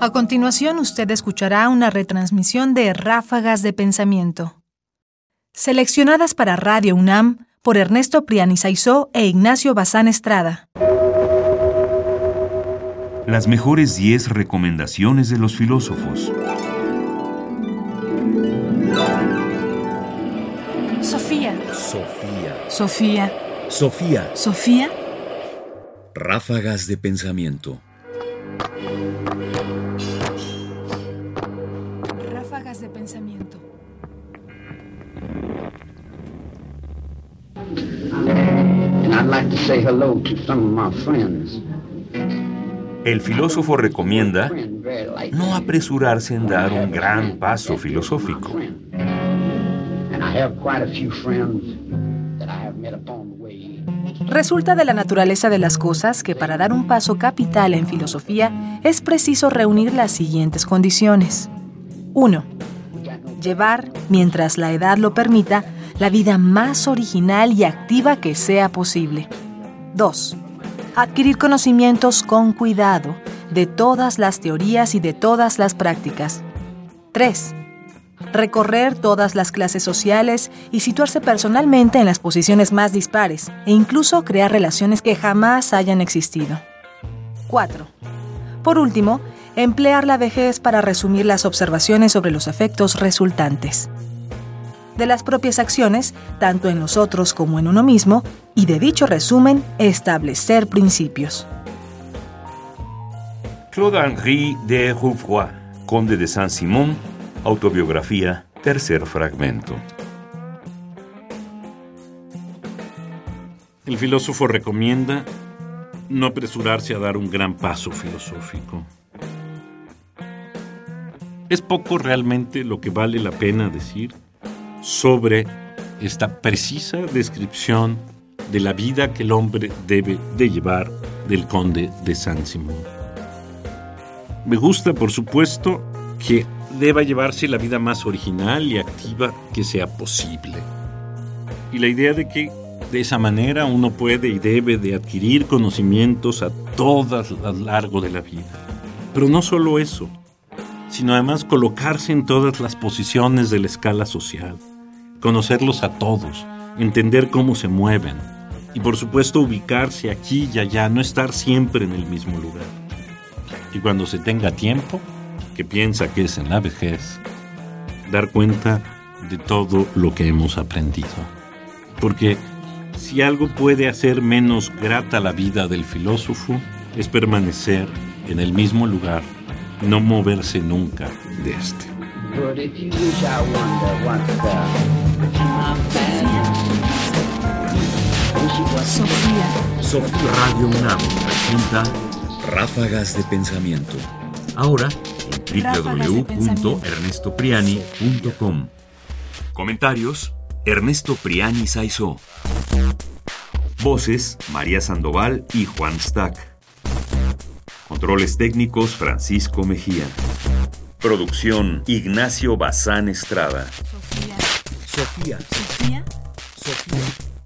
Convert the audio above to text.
A continuación, usted escuchará una retransmisión de Ráfagas de Pensamiento, seleccionadas para Radio UNAM por Ernesto Priani Saizó e Ignacio Bazán Estrada. Las mejores 10 recomendaciones de los filósofos. Sofía. Sofía. Sofía. Sofía. Sofía. Ráfagas de pensamiento. Of my friends. El filósofo recomienda no apresurarse en dar un gran paso filosófico. Resulta de la naturaleza de las cosas que para dar un paso capital en filosofía es preciso reunir las siguientes condiciones. 1. Llevar, mientras la edad lo permita, la vida más original y activa que sea posible. 2. Adquirir conocimientos con cuidado de todas las teorías y de todas las prácticas. 3. Recorrer todas las clases sociales y situarse personalmente en las posiciones más dispares e incluso crear relaciones que jamás hayan existido. 4. Por último, emplear la vejez para resumir las observaciones sobre los efectos resultantes de las propias acciones, tanto en los otros como en uno mismo, y de dicho resumen, establecer principios. Claude-Henri de Rouvroy, conde de Saint-Simon, autobiografía, tercer fragmento. El filósofo recomienda no apresurarse a dar un gran paso filosófico. Es poco realmente lo que vale la pena decir sobre esta precisa descripción de la vida que el hombre debe de llevar del conde de Saint-Simon. Me gusta, por supuesto, que deba llevarse la vida más original y activa que sea posible. Y la idea de que de esa manera uno puede y debe de adquirir conocimientos a todas a lo largo de la vida. Pero no solo eso, sino además colocarse en todas las posiciones de la escala social, conocerlos a todos, entender cómo se mueven y por supuesto ubicarse aquí y allá, no estar siempre en el mismo lugar. Y cuando se tenga tiempo, que piensa que es en la vejez, dar cuenta de todo lo que hemos aprendido. Porque si algo puede hacer menos grata la vida del filósofo, es permanecer en el mismo lugar, no moverse nunca de este. Sofía. Sofía. Radio UNAM presenta Ráfagas de pensamiento. ahora en www.ernestopriani.com. Comentarios: Ernesto Priani Saizó. Voces: María Sandoval y Juan Stack. Controles técnicos: Francisco Mejía. Producción: Ignacio Bazán Estrada. Sofía. Sofía. Sofía. Sofía.